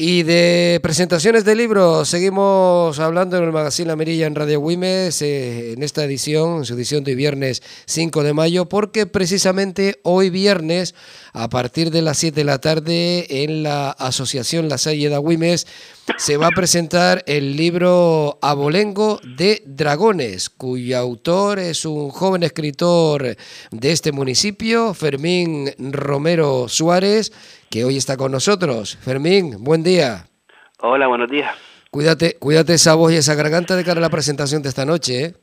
Y de presentaciones de libros, seguimos hablando en el Magazine La Mirilla en Radio Wimes, eh, en esta edición, en su edición de viernes 5 de mayo, porque precisamente hoy viernes, a partir de las 7 de la tarde, en la Asociación La Salle de Wimes, se va a presentar el libro Abolengo de Dragones, cuyo autor es un joven escritor de este municipio, Fermín Romero Suárez, que hoy está con nosotros. Fermín, buen día. Hola, buenos días. Cuídate, cuídate esa voz y esa garganta de cara a la presentación de esta noche, ¿eh?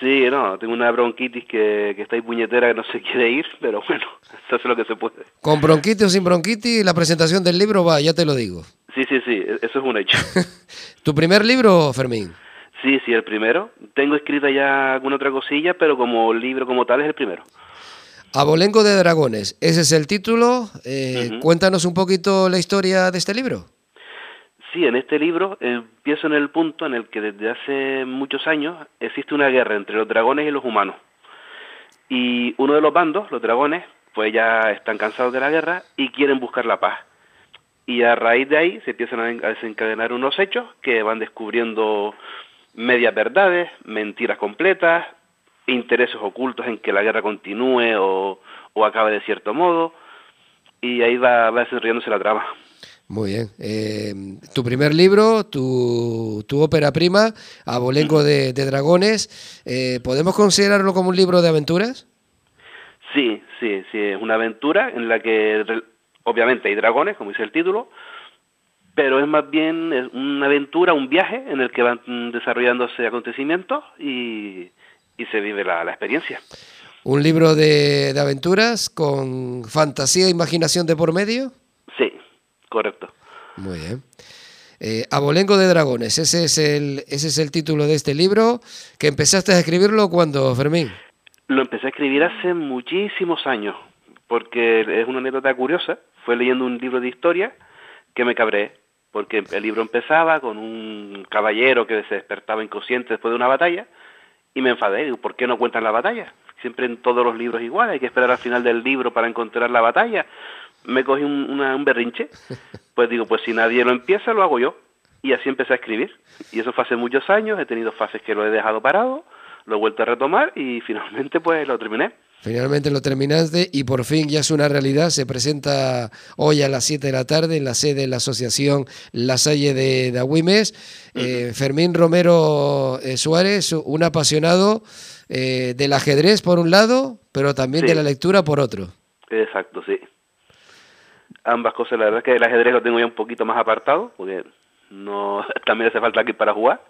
Sí, no, tengo una bronquitis que, que está ahí puñetera que no se quiere ir, pero bueno, eso es lo que se puede. Con bronquitis o sin bronquitis, la presentación del libro va, ya te lo digo. Sí, sí, sí, e-, eso es un hecho. ¿Tu primer libro, Fermín? Sí, sí, el primero. Tengo escrita ya alguna otra cosilla, pero como libro como tal es el primero. Abolengo de Dragones, ese es el título. Eh, cuéntanos un poquito la historia de este libro. Sí, en este libro empiezo en el punto en el que desde hace muchos años existe una guerra entre los dragones y los humanos. Y uno de los bandos, los dragones, pues ya están cansados de la guerra y quieren buscar la paz. Y a raíz de ahí se empiezan a desencadenar unos hechos que van descubriendo medias verdades, mentiras completas, intereses ocultos en que la guerra continúe o, o acabe de cierto modo, y ahí va, va desarrollándose la trama. Muy bien. Eh, tu primer libro, tu, tu ópera prima, Abolengo de, de Dragones, eh, ¿podemos considerarlo como un libro de aventuras? Sí, sí, sí, es una aventura en la que obviamente hay dragones, como dice el título, pero es más bien una aventura, un viaje en el que van desarrollándose acontecimientos y, y se vive la, la experiencia. ¿Un libro de, de, aventuras con fantasía e imaginación de por medio? Sí, correcto. Muy bien. Eh, Abolengo de Dragones, ese es, el, ese es el título de este libro, que empezaste a escribirlo cuando, Fermín. Lo empecé a escribir hace muchísimos años, porque es una anécdota curiosa. Fue leyendo un libro de historia que me cabré, porque el libro empezaba con un caballero que se despertaba inconsciente después de una batalla, y me enfadé, digo, ¿por qué no cuentan la batalla? Siempre en todos los libros igual, hay que esperar al final del libro para encontrar la batalla. Me cogí un, una, un berrinche, pues digo, pues si nadie lo empieza, lo hago yo. Y así empecé a escribir. Y eso fue hace muchos años, he tenido fases que lo he dejado parado, lo he vuelto a retomar y finalmente pues lo terminé. Finalmente lo terminaste y por fin ya es una realidad. Se presenta hoy a las 7 de la tarde en la sede de la Asociación La Salle de Dahuimes. Uh -huh. eh, Fermín Romero eh, Suárez, un apasionado eh, del ajedrez por un lado, pero también sí. de la lectura por otro. Exacto, sí. Ambas cosas, la verdad es que el ajedrez lo tengo ya un poquito más apartado, porque no también hace falta aquí para jugar,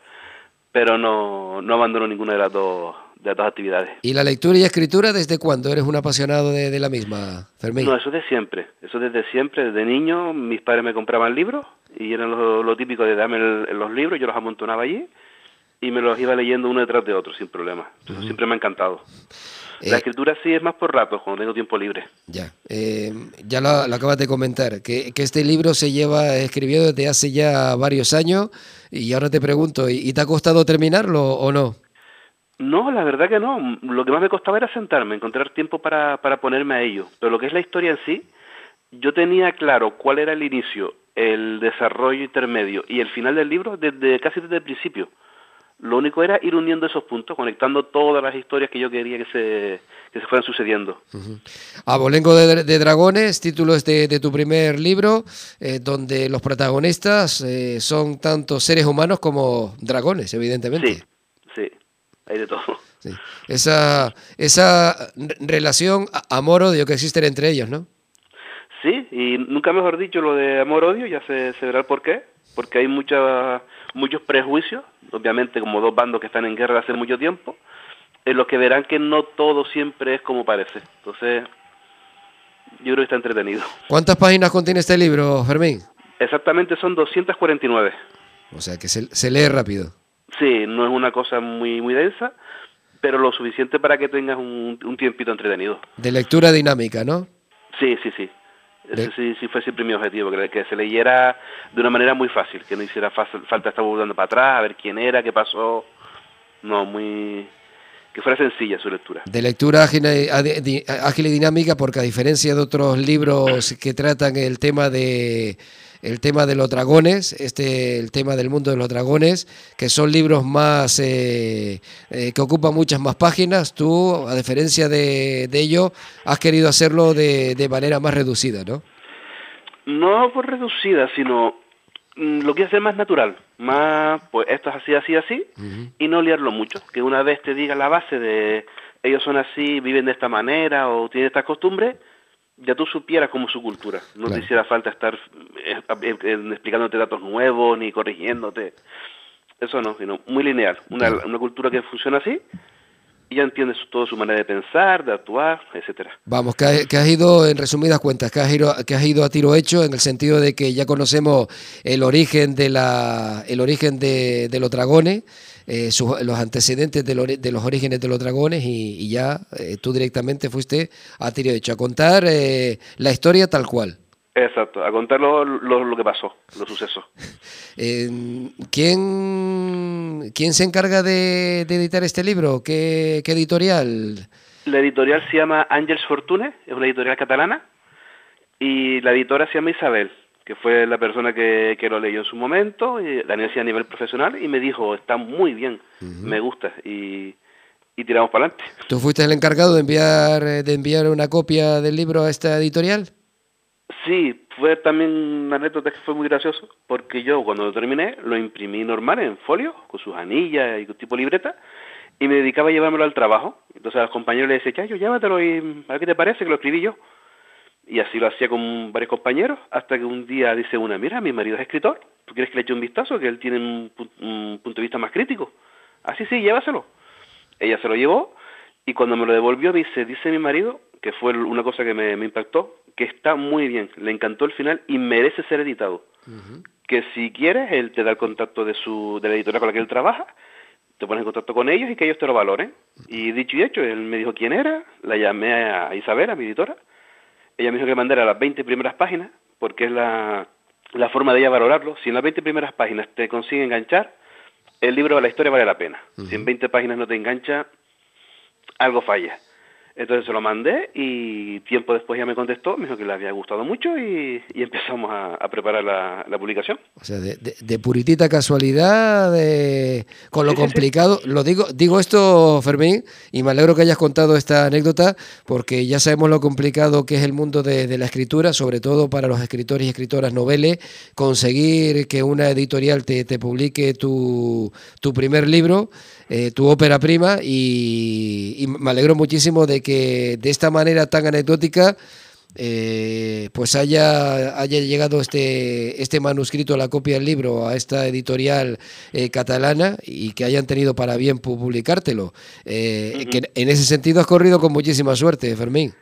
pero no, no abandono ninguna de las dos de las dos actividades. ¿Y la lectura y escritura desde cuándo eres un apasionado de, de, la misma, Fermín? No, eso de siempre, eso desde siempre, desde niño mis padres me compraban libros y eran lo, lo típico de darme el, los libros, yo los amontonaba allí y me los iba leyendo uno detrás de otro sin problema. Uh -huh. Siempre me ha encantado. Eh, la escritura sí es más por ratos, cuando tengo tiempo libre. Ya, eh, ya lo, lo, acabas de comentar, que, que, este libro se lleva escribiendo desde hace ya varios años y ahora te pregunto, ¿y, te ha costado terminarlo o no? No, la verdad que no. Lo que más me costaba era sentarme, encontrar tiempo para, para ponerme a ello. Pero lo que es la historia en sí, yo tenía claro cuál era el inicio, el desarrollo intermedio y el final del libro desde casi desde el principio. Lo único era ir uniendo esos puntos, conectando todas las historias que yo quería que se, que se fueran sucediendo. Uh -huh. Abolengo de, de, Dragones, título de, de tu primer libro, eh, donde los protagonistas eh, son tanto seres humanos como dragones, evidentemente. Sí, sí hay de todo. Sí. Esa, esa relación amor-odio que existe entre ellos, ¿no? Sí, y nunca mejor dicho lo de amor-odio, ya se, se, verá el por qué, porque hay mucha, muchos prejuicios, obviamente como dos bandos que están en guerra hace mucho tiempo, en los que verán que no todo siempre es como parece. Entonces, yo creo que está entretenido. ¿Cuántas páginas contiene este libro, Fermín? Exactamente son 249. O sea que se, se lee rápido. Sí, no es una cosa muy, muy densa, pero lo suficiente para que tengas un, un tiempito entretenido. De lectura dinámica, ¿no? Sí, sí, sí. Ese sí, sí fue siempre mi objetivo, que, que, se leyera de una manera muy fácil, que no hiciera fácil, falta estar volviendo para atrás, a ver quién era, qué pasó. No, muy... que fuera sencilla su lectura. De lectura ágil, ágil y dinámica, porque a diferencia de otros libros que tratan el tema de el tema de los dragones, este, el tema del mundo de los dragones, que son libros más eh, eh, que ocupan muchas más páginas. Tú, a diferencia de, ello, has querido hacerlo de, de, manera más reducida, ¿no? No por reducida, sino mm, lo quiero hacer más natural, más, pues esto es así, así, así, y no liarlo mucho. Que una vez te diga la base de ellos son así, viven de esta manera o tienen estas costumbres, ya tú supieras cómo su cultura. No te hiciera falta estar eh, eh, eh, explicándote datos nuevos ni corrigiéndote. Eso no, sino muy lineal. Una, una cultura que funciona así y ya entiendes toda su manera de pensar, de actuar, etcétera. Vamos, que, has ido, en resumidas cuentas, que has, ido, que has ido a tiro hecho en el sentido de que ya conocemos el origen de la, el origen de, los dragones, los antecedentes de, de, los orígenes de los dragones y, ya tú directamente fuiste a tiro hecho a contar la historia tal cual. Exacto, a contar lo, lo, que pasó, los sucesos. Eh, ¿quién, ¿Quién se encarga de, editar este libro? ¿Qué, editorial? La editorial se llama Ángels Fortune, es una editorial catalana, y la editora se llama Isabel, que fue la persona que, que lo leyó en su momento, y la universidad a nivel profesional, y me dijo, está muy bien, me gusta, y, y tiramos para adelante. ¿Tú fuiste el encargado de enviar, de enviar una copia del libro a esta editorial? Sí, fue también una anécdota que fue muy gracioso, porque yo cuando lo terminé lo imprimí normal en folio, con sus anillas y tipo libreta, y me dedicaba a llevármelo al trabajo. Entonces a los compañeros les decía, yo llévatelo y a ver qué te parece, que lo escribí yo. Y así lo hacía con varios compañeros, hasta que un día dice una, mira, mi marido es escritor, ¿tú quieres que le eche un vistazo? Que él tiene un, un punto de vista más crítico. Así sí, llévaselo. Ella se lo llevó, y cuando me lo devolvió dice, dice mi marido, que fue una cosa que me impactó, que está muy bien, le encantó el final y merece ser editado. Que si quieres, él te da el contacto de, su, de la editorial con la que él trabaja, te pones en contacto con ellos y que ellos te lo valoren. Y dicho y hecho, él me dijo quién era, la llamé a Isabel, a mi editora. Ella me dijo que mandara las 20 primeras páginas, porque es la, la forma de ella valorarlo. Si en las 20 primeras páginas te consigue enganchar, el libro de la historia vale la pena. Si en 20 páginas no te engancha, algo falla. Entonces se lo mandé y tiempo después ya me contestó, me dijo que le había gustado mucho y, empezamos a, preparar la, publicación. O sea, de, puritita casualidad, de, con lo complicado. Lo digo, digo esto, Fermín, y me alegro que hayas contado esta anécdota, porque ya sabemos lo complicado que es el mundo de, la escritura, sobre todo para los escritores y escritoras noveles, conseguir que una editorial te, te publique tu, tu primer libro. Eh, tu ópera prima y, me alegro muchísimo de que de esta manera tan anecdótica eh, pues haya, haya llegado este, este manuscrito, la copia del libro, a esta editorial eh, catalana y que hayan tenido para bien publicártelo. que en ese sentido has corrido con muchísima suerte, Fermín.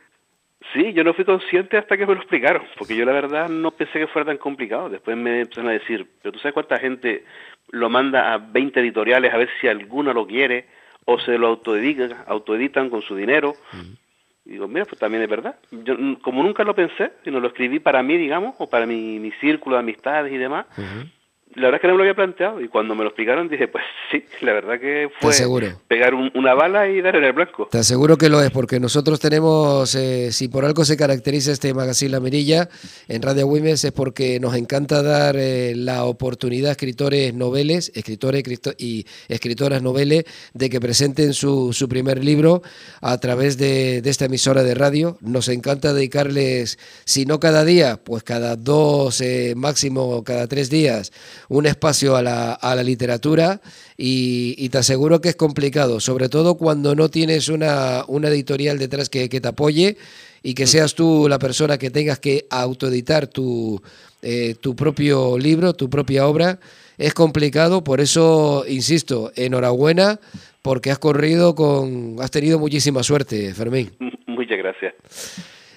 Sí, yo no fui consciente hasta que me lo explicaron, porque yo la verdad no pensé que fuera tan complicado. Después me empezaron a decir, pero tú sabes cuánta gente lo manda a 20 editoriales a ver si alguna lo quiere o se lo autoeditan, autoeditan con su dinero. Y digo, mira, pues también es verdad. Yo, como nunca lo pensé, sino lo escribí para mí, digamos, o para mi, mi círculo de amistades y demás, la verdad es que no me lo había planteado y cuando me lo explicaron dije, pues sí, la verdad que fue pegar una bala y dar en el blanco. Te aseguro que lo es, porque nosotros tenemos, eh, si por algo se caracteriza este magazine La Mirilla en Radio Wimes es porque nos encanta dar eh, la oportunidad a escritores noveles, escritores y escritoras noveles, de que presenten su, su primer libro a través de, de esta emisora de radio. Nos encanta dedicarles, si no cada día, pues cada dos, eh, máximo cada tres días, un espacio a la, a la literatura y, te aseguro que es complicado, sobre todo cuando no tienes una, una editorial detrás que, te apoye y que seas tú la persona que tengas que autoeditar tu, eh, tu propio libro, tu propia obra. Es complicado, por eso, insisto, enhorabuena, porque has corrido con, has tenido muchísima suerte, Fermín. Muchas gracias.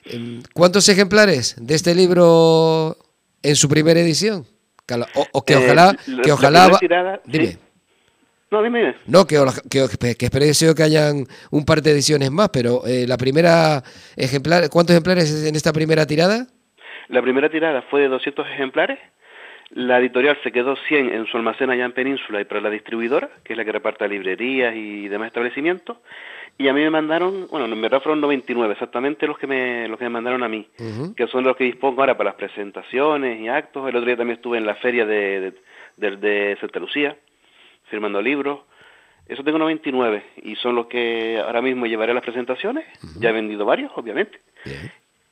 Em, ¿Cuántos ejemplares de este libro en su primera edición? O, que ojalá... Eh, que ojalá dime. No, dime. No, que, que, que que hayan un par de ediciones más, pero eh, la primera ejemplar, ¿cuántos ejemplares en esta primera tirada? La primera tirada fue de 200 ejemplares. La editorial se quedó 100 en su almacén allá en Península y para la distribuidora, que es la que reparte librerías y demás establecimientos. Y a mí me mandaron, bueno, en verdad fueron 99, exactamente los que me, los que me mandaron a mí, que son los que dispongo ahora para las presentaciones y actos. El otro día también estuve en la feria de, de, de, Santa Lucía, firmando libros. Eso tengo 99 y son los que ahora mismo llevaré a las presentaciones. Ya he vendido varios, obviamente.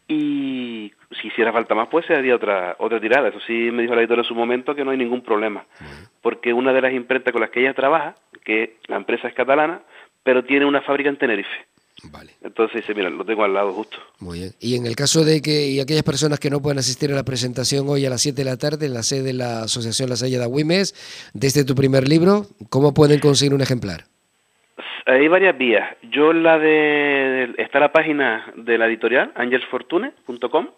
Y si hiciera falta más, pues se haría otra, otra tirada. Eso sí me dijo la editora en su momento que no hay ningún problema. Porque una de las imprentas con las que ella trabaja, que la empresa es catalana, pero tiene una fábrica en Tenerife. Vale. Entonces dice, mira, lo tengo al lado justo. Muy bien. Y en el caso de que y aquellas personas que no pueden asistir a la presentación hoy a las 7 de la tarde en la sede de la Asociación La Salle de Agüimes, desde tu primer libro, ¿cómo pueden conseguir un ejemplar? Hay varias vías. Yo la de... Está la página de la editorial, angelsfortune.com,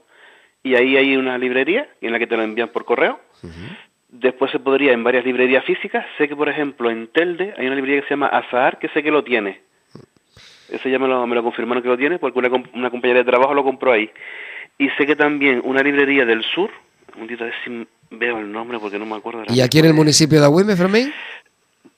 y ahí hay una librería en la que te lo envían por correo. Después se podría en varias librerías físicas. Sé que, por ejemplo, en Telde hay una librería que se llama Azahar, que sé que lo tiene. Ese ya me lo, me lo confirmaron que lo tiene, porque una, una compañera de trabajo lo compró ahí. Y sé que también una librería del sur, un día a ver si veo el nombre porque no me acuerdo. ¿Y aquí en el municipio de Agüime, Fermín?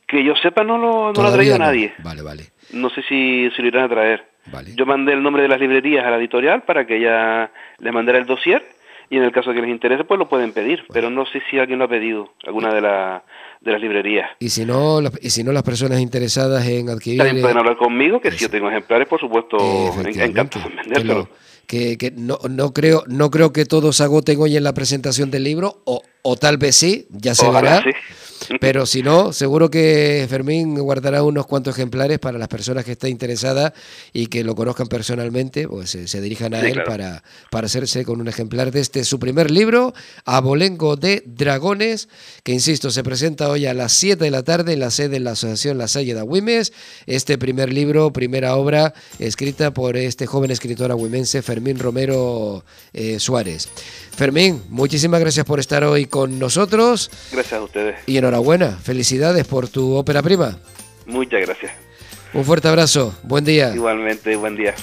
Que yo sepa no lo, no lo ha traído nadie. Vale, vale. No sé si, si lo irán a traer. Vale. Yo mandé el nombre de las librerías a la editorial para que ella le mandara el dossier y en el caso de que les interese, pues lo pueden pedir, pero no sé si alguien lo ha pedido, alguna de, la, de las librerías. Y si no, y si no las personas interesadas en adquirir... También pueden hablar conmigo, que si yo tengo ejemplares, por supuesto, encantado de venderlos. Que, que, no, no, creo, no creo que todos agoten hoy en la presentación del libro, o, o tal vez sí, ya se verá. Pero si no, seguro que Fermín guardará unos cuantos ejemplares para las personas que estén interesadas y que lo conozcan personalmente, pues se, dirijan a él para, para hacerse con un ejemplar de este su primer libro, Abolengo de Dragones, que insisto, se presenta hoy a las 7 de la tarde en la sede de la Asociación La Salle de Agüimes. Este primer libro, primera obra, escrita por este joven escritor agüimense Fermín Romero eh, Suárez. Fermín, muchísimas gracias por estar hoy con nosotros. Gracias a ustedes. Y enhorabuena, felicidades por tu ópera prima. Muchas gracias. Un fuerte abrazo, buen día. Igualmente, buen día.